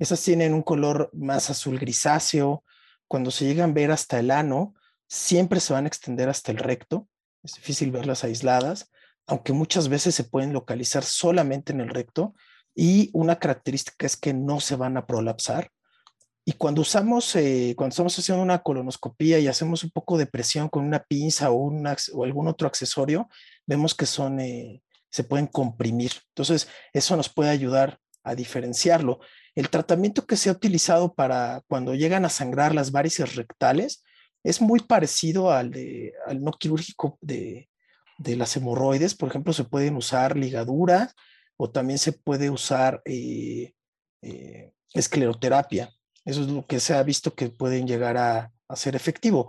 Esas tienen un color más azul grisáceo, cuando se llegan a ver hasta el ano, siempre se van a extender hasta el recto. Es difícil verlas aisladas, aunque muchas veces se pueden localizar solamente en el recto. Y una característica es que no se van a prolapsar. Y cuando usamos, eh, cuando estamos haciendo una colonoscopía y hacemos un poco de presión con una pinza o, algún otro accesorio, vemos que son, eh, se pueden comprimir. Entonces, eso nos puede ayudar a diferenciarlo. El tratamiento que se ha utilizado para cuando llegan a sangrar las varices rectales es muy parecido al, de, al no quirúrgico de, de las hemorroides. Por ejemplo, se pueden usar ligadura o también se puede usar eh, eh, escleroterapia. Eso es lo que se ha visto que pueden llegar a, a ser efectivo.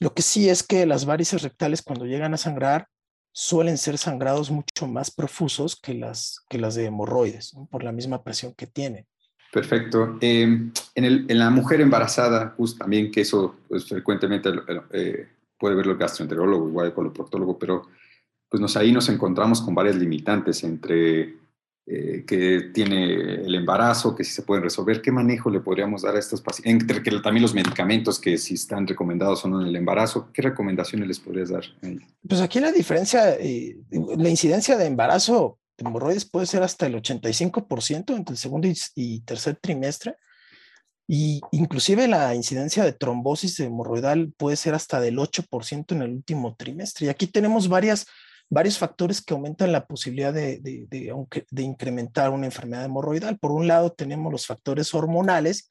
Lo que sí es que las varices rectales cuando llegan a sangrar suelen ser sangrados mucho más profusos que las, que las de hemorroides, por la misma presión que tienen. Perfecto. Em, en, la mujer embarazada, pues también que eso pues, frecuentemente eh, puede verlo el gastroenterólogo, igual el coloproctólogo, pero pues nos, ahí nos encontramos con varias limitantes entre eh, que tiene el embarazo, que si se pueden resolver, ¿qué manejo le podríamos dar a estos pacientes? Entre que también los medicamentos que si están recomendados o no en el embarazo, ¿qué recomendaciones les podrías dar? Pues aquí la diferencia, eh, la incidencia de embarazo de hemorroides puede ser hasta el 85% entre el segundo y, tercer trimestre. Y inclusive la incidencia de trombosis hemorroidal puede ser hasta del 8% en el último trimestre. Y aquí tenemos varias varios factores que aumentan la posibilidad de, de, de, incrementar una enfermedad hemorroidal. Por un lado, tenemos los factores hormonales.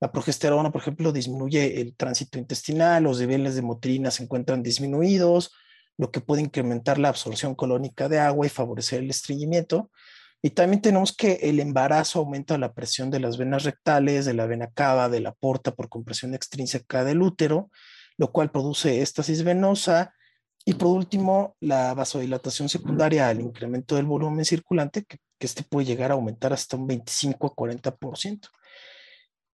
La progesterona, por ejemplo, disminuye el tránsito intestinal, los niveles de motrina se encuentran disminuidos, lo que puede incrementar la absorción colónica de agua y favorecer el estreñimiento. Y también tenemos que el embarazo aumenta la presión de las venas rectales, de la vena cava, de la porta por compresión extrínseca del útero, lo cual produce éstasis venosa, y por último, la vasodilatación secundaria al incremento del volumen circulante, que, este puede llegar a aumentar hasta un 25 a 40%.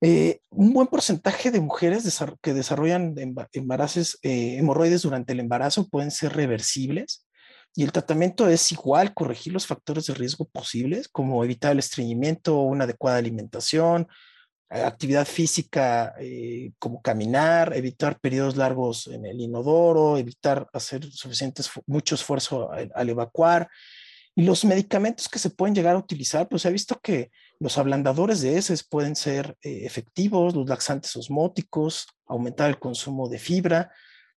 Eh, un buen porcentaje de mujeres que desarrollan embarazos, eh, hemorroides durante el embarazo pueden ser reversibles y el tratamiento es igual, corregir los factores de riesgo posibles, como evitar el estreñimiento, una adecuada alimentación, actividad física eh, como caminar, evitar periodos largos en el inodoro, evitar hacer suficiente, mucho esfuerzo al, evacuar. Y los medicamentos que se pueden llegar a utilizar, pues ha visto que los ablandadores de heces pueden ser eh, efectivos, los laxantes osmóticos, aumentar el consumo de fibra,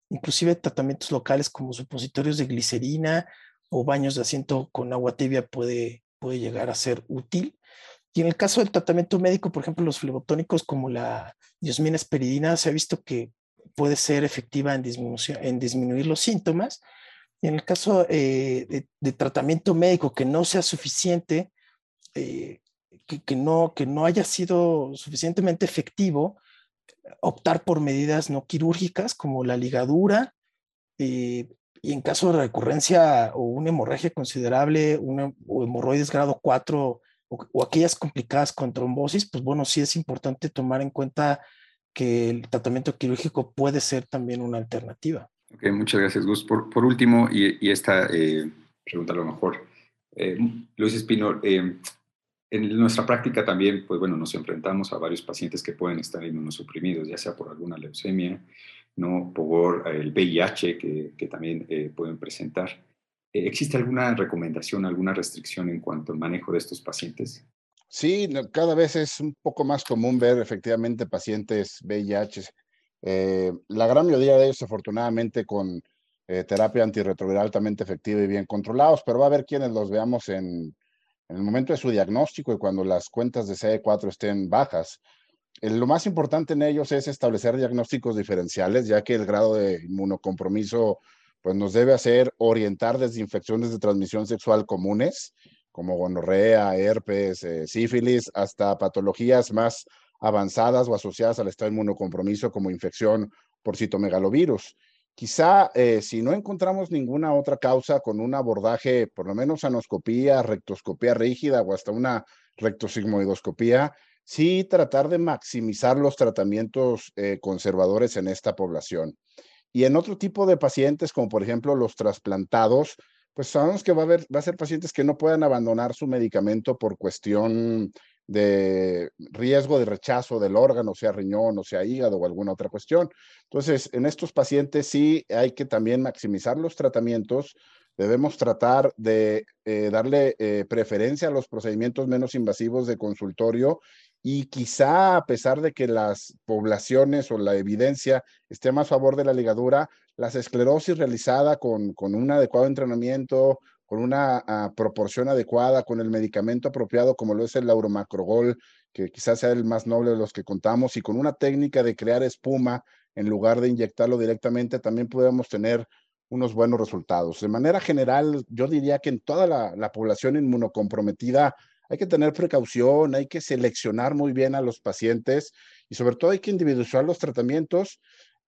inclusive tratamientos locales como supositorios de glicerina o baños de asiento con agua tibia puede, puede llegar a ser útil. Y en el caso del tratamiento médico, por ejemplo, los flebotónicos como la diosmina esperidina, se ha visto que puede ser efectiva en, en disminuir los síntomas. Y en el caso eh, de, tratamiento médico que no sea suficiente, eh, que, no, que no haya sido suficientemente efectivo, optar por medidas no quirúrgicas como la ligadura, eh, y en caso de recurrencia o una hemorragia considerable, una, o hemorroides grado 4 o, aquellas complicadas con trombosis, pues bueno, sí es importante tomar en cuenta que el tratamiento quirúrgico puede ser también una alternativa. Ok, muchas gracias, Gus. Por, por último, y, esta eh, pregunta a lo mejor, eh, Luis Espino, eh, en nuestra práctica también, pues bueno, nos enfrentamos a varios pacientes que pueden estar inmunosuprimidos, ya sea por alguna leucemia, no por el VIH que, que también pueden presentar. Eh, ¿Existe alguna recomendación, alguna restricción en cuanto al manejo de estos pacientes? Sí, cada vez es un poco más común ver efectivamente pacientes VIH. Eh, la gran mayoría de ellos, afortunadamente, con eh, terapia antirretroviral altamente efectiva y bien controlados, pero va a haber quienes los veamos en, en el momento de su diagnóstico y cuando las cuentas de CD4 estén bajas. lo más importante en ellos es establecer diagnósticos diferenciales, ya que el grado de inmunocompromiso pues nos debe hacer orientar desde infecciones de transmisión sexual comunes, como gonorrea, herpes, eh, sífilis, hasta patologías más avanzadas o asociadas al estado inmunocompromiso como infección por citomegalovirus. Quizá eh, si no encontramos ninguna otra causa con un abordaje, por lo menos anoscopía, rectoscopía rígida o hasta una rectosigmoidoscopía, sí tratar de maximizar los tratamientos eh, conservadores en esta población. Y en otro tipo de pacientes, como por ejemplo los trasplantados, pues sabemos que va a, haber, va a ser pacientes que no puedan abandonar su medicamento por cuestión de riesgo de rechazo del órgano, sea riñón o sea hígado o alguna otra cuestión. Entonces, en estos pacientes sí hay que también maximizar los tratamientos. Debemos tratar de eh, darle eh, preferencia a los procedimientos menos invasivos de consultorio y quizá a pesar de que las poblaciones o la evidencia esté más a favor de la ligadura, la esclerosis realizada con, con un adecuado entrenamiento, con una ah, proporción adecuada, con el medicamento apropiado como lo es el lauromacrogol, que quizás sea el más noble de los que contamos, y con una técnica de crear espuma en lugar de inyectarlo directamente, también podemos tener unos buenos resultados. De manera general, yo diría que en toda la, la población inmunocomprometida hay que tener precaución, hay que seleccionar muy bien a los pacientes y sobre todo hay que individualizar los tratamientos,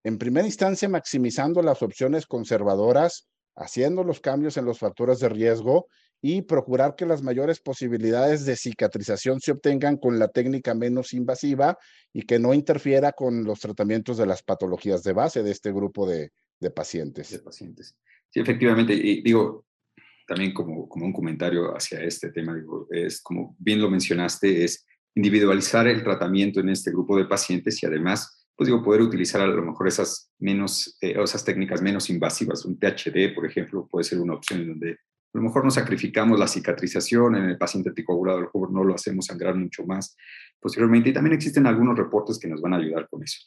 en primera instancia maximizando las opciones conservadoras, haciendo los cambios en los factores de riesgo y procurar que las mayores posibilidades de cicatrización se obtengan con la técnica menos invasiva y que no interfiera con los tratamientos de las patologías de base de este grupo de, pacientes. De pacientes. Sí, efectivamente. Y digo, también como, como un comentario hacia este tema, digo, es como bien lo mencionaste, es individualizar el tratamiento en este grupo de pacientes y además, pues digo, poder utilizar a lo mejor esas menos, eh, esas técnicas menos invasivas. Un THD, por ejemplo, puede ser una opción donde a lo mejor no sacrificamos la cicatrización en el paciente anticoagulado, a lo no lo hacemos sangrar mucho más posteriormente. Y también existen algunos reportes que nos van a ayudar con eso.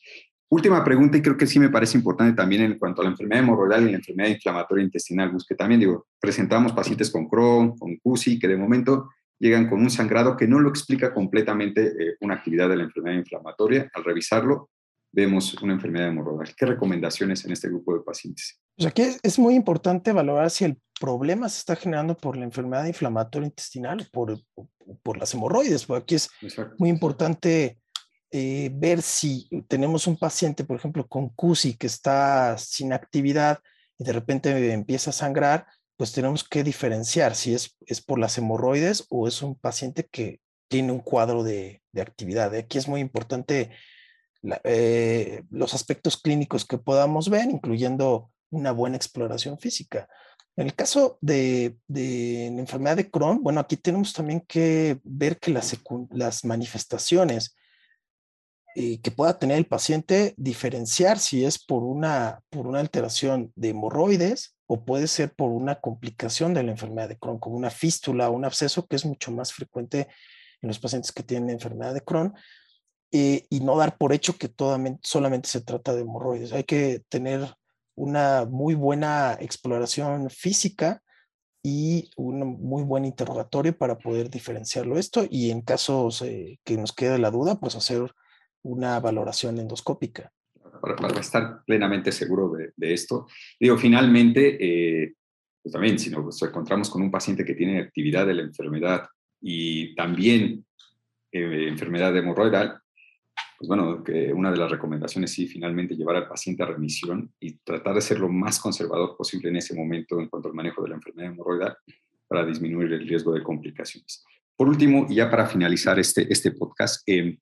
Última pregunta, y creo que sí me parece importante también en cuanto a la enfermedad hemorroidal y la enfermedad inflamatoria intestinal, que también digo, presentamos pacientes con Crohn, con CUSI, que de momento llegan con un sangrado que no lo explica completamente eh, una actividad de la enfermedad inflamatoria. Al revisarlo, vemos una enfermedad hemorroidal. ¿Qué recomendaciones en este grupo de pacientes? Pues aquí es muy importante valorar si el problema se está generando por la enfermedad inflamatoria intestinal o por, por las hemorroides. Porque aquí es muy importante eh, ver si tenemos un paciente, por ejemplo, con CUSI que está sin actividad y de repente empieza a sangrar, pues tenemos que diferenciar si es, es por las hemorroides o es un paciente que tiene un cuadro de, de actividad. Aquí es muy importante eh, los aspectos clínicos que podamos ver, incluyendo una buena exploración física. En el caso de, de la enfermedad de Crohn, bueno, aquí tenemos también que ver que las, las manifestaciones eh, que pueda tener el paciente, diferenciar si es por una, por una alteración de hemorroides o puede ser por una complicación de la enfermedad de Crohn, como una fístula o un absceso, que es mucho más frecuente en los pacientes que tienen enfermedad de Crohn, eh, y no dar por hecho que solamente se trata de hemorroides. Hay que tener una muy buena exploración física y un muy buen interrogatorio para poder diferenciarlo esto y en casos eh, que nos quede la duda, pues hacer una valoración endoscópica. Para, estar plenamente seguro de, esto, digo, finalmente, eh, pues también si nos encontramos con un paciente que tiene actividad de la enfermedad y también eh, enfermedad hemorroidal, pues bueno, que una de las recomendaciones sí, finalmente llevar al paciente a remisión y tratar de ser lo más conservador posible en ese momento en cuanto al manejo de la enfermedad hemorroidal para disminuir el riesgo de complicaciones. Por último, y ya para finalizar este, este podcast, eh,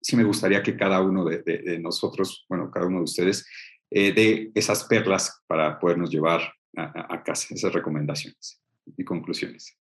sí me gustaría que cada uno de, nosotros, bueno, cada uno de ustedes, eh, dé esas perlas para podernos llevar a, casa, esas recomendaciones y conclusiones.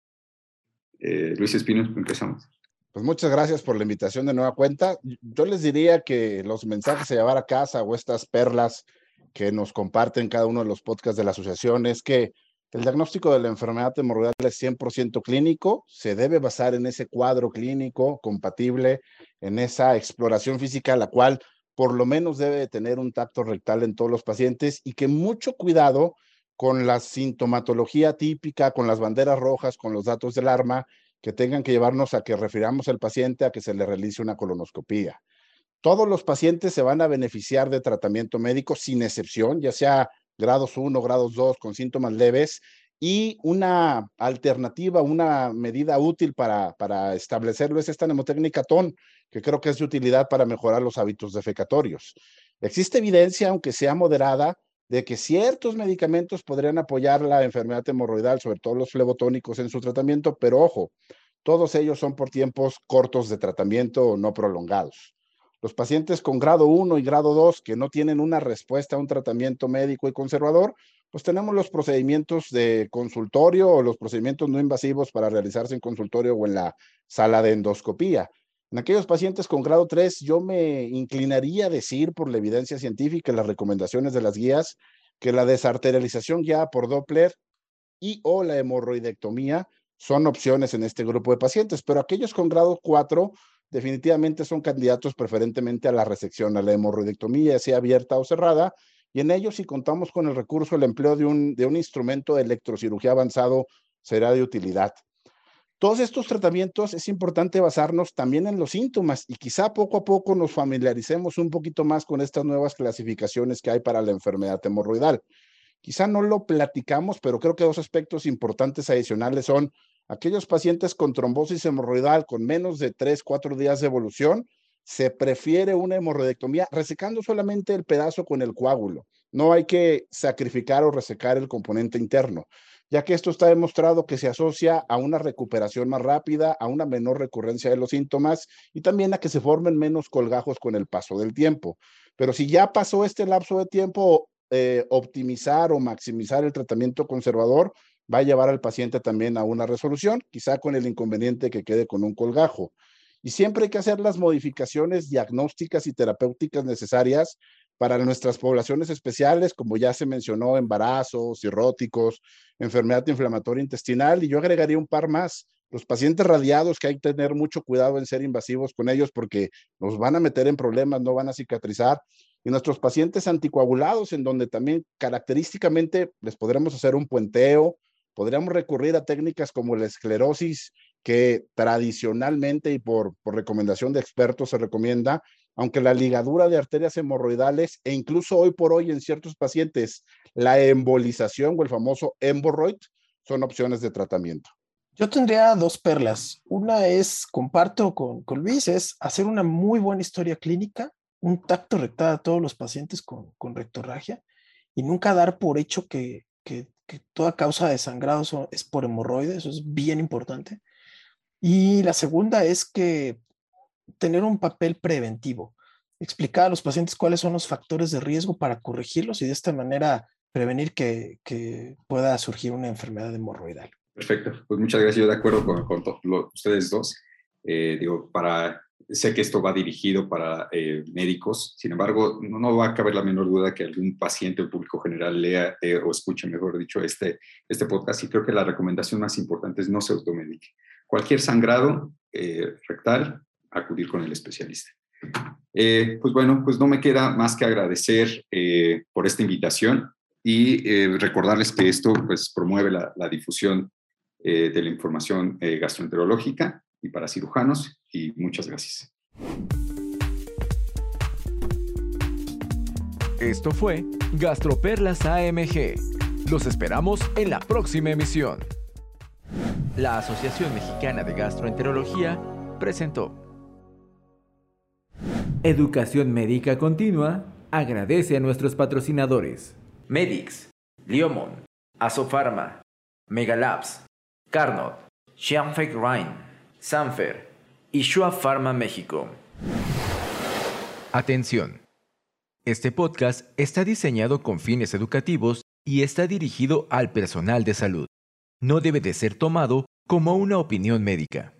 Eh, Luis Espino, empezamos. Pues muchas gracias por la invitación de nueva cuenta. Yo les diría que los mensajes a llevar a casa o estas perlas que nos comparten cada uno de los podcasts de la asociación es que el diagnóstico de la enfermedad hemorroidal es 100% clínico, se debe basar en ese cuadro clínico compatible, en esa exploración física, la cual por lo menos debe tener un tacto rectal en todos los pacientes y que mucho cuidado con la sintomatología típica, con las banderas rojas, con los datos del arma, que tengan que llevarnos a que refiramos al paciente a que se le realice una colonoscopía. Todos los pacientes se van a beneficiar de tratamiento médico sin excepción, ya sea grados 1, grados 2 con síntomas leves y una alternativa, una medida útil para, para establecerlo es esta mnemotécnica TON, que creo que es de utilidad para mejorar los hábitos defecatorios. Existe evidencia, aunque sea moderada, de que ciertos medicamentos podrían apoyar la enfermedad hemorroidal, sobre todo los flebotónicos en su tratamiento, pero ojo, todos ellos son por tiempos cortos de tratamiento no prolongados. Los pacientes con grado 1 y grado 2 que no tienen una respuesta a un tratamiento médico y conservador, pues tenemos los procedimientos de consultorio o los procedimientos no invasivos para realizarse en consultorio o en la sala de endoscopía. En aquellos pacientes con grado 3, yo me inclinaría a decir por la evidencia científica y las recomendaciones de las guías que la desarterialización ya por Doppler y o la hemorroidectomía son opciones en este grupo de pacientes, pero aquellos con grado 4 definitivamente son candidatos preferentemente a la resección, a la hemorroidectomía, sea abierta o cerrada, y en ellos si contamos con el recurso, el empleo de un, de un instrumento de electrocirugía avanzado será de utilidad. Todos estos tratamientos es importante basarnos también en los síntomas y quizá poco a poco nos familiaricemos un poquito más con estas nuevas clasificaciones que hay para la enfermedad hemorroidal. quizá no lo platicamos, pero creo que dos aspectos importantes adicionales son aquellos pacientes con trombosis hemorroidal con menos de 3, 4 días de evolución, se prefiere una hemorroidectomía resecando solamente el pedazo con el coágulo. No hay que sacrificar o resecar el componente interno, ya que esto está demostrado que se asocia a una recuperación más rápida, a una menor recurrencia de los síntomas y también a que se formen menos colgajos con el paso del tiempo. Pero si ya pasó este lapso de tiempo, eh, optimizar o maximizar el tratamiento conservador va a llevar al paciente también a una resolución, quizá con el inconveniente que quede con un colgajo. Y siempre hay que hacer las modificaciones diagnósticas y terapéuticas necesarias para nuestras poblaciones especiales, como ya se mencionó, embarazos, cirróticos, enfermedad inflamatoria intestinal, y yo agregaría un par más. Los pacientes radiados, que hay que tener mucho cuidado en ser invasivos con ellos porque nos van a meter en problemas, no van a cicatrizar. Y nuestros pacientes anticoagulados, en donde también característicamente les podremos hacer un puenteo, podríamos recurrir a técnicas como la esclerosis, que tradicionalmente y por, por recomendación de expertos se recomienda, aunque la ligadura de arterias hemorroidales e incluso hoy por hoy en ciertos pacientes la embolización o el famoso hemorroid son opciones de tratamiento. Yo tendría dos perlas. Una es, comparto con, con Luis, es hacer una muy buena historia clínica, un tacto rectal a todos los pacientes con, con rectorragia y nunca dar por hecho que, que, que toda causa de sangrado es por hemorroides, eso es bien importante. Y la segunda es que tener un papel preventivo, explicar a los pacientes cuáles son los factores de riesgo para corregirlos y de esta manera prevenir que, pueda surgir una enfermedad hemorroidal. Perfecto, pues muchas gracias, yo de acuerdo con, ustedes dos. Eh, digo, para, sé que esto va dirigido para eh, médicos, sin embargo, no, va a caber la menor duda que algún paciente o público general lea eh, o escuche, mejor dicho, este, este podcast y creo que la recomendación más importante es no se automedique. Cualquier sangrado rectal, acudir con el especialista. pues bueno, pues no me queda más que agradecer por esta invitación y recordarles que esto pues, promueve la, la difusión de la información gastroenterológica y para cirujanos y muchas gracias. Esto fue Gastroperlas AMG. Los esperamos en la próxima emisión. La Asociación Mexicana de Gastroenterología presentó. Educación Médica Continua agradece a nuestros patrocinadores. Medix, Liomon, Asofarma, Megalabs, Carnot, Xianfeng Rhine. Sanfer y Shua Pharma México. Atención. Este podcast está diseñado con fines educativos y está dirigido al personal de salud. No debe de ser tomado como una opinión médica.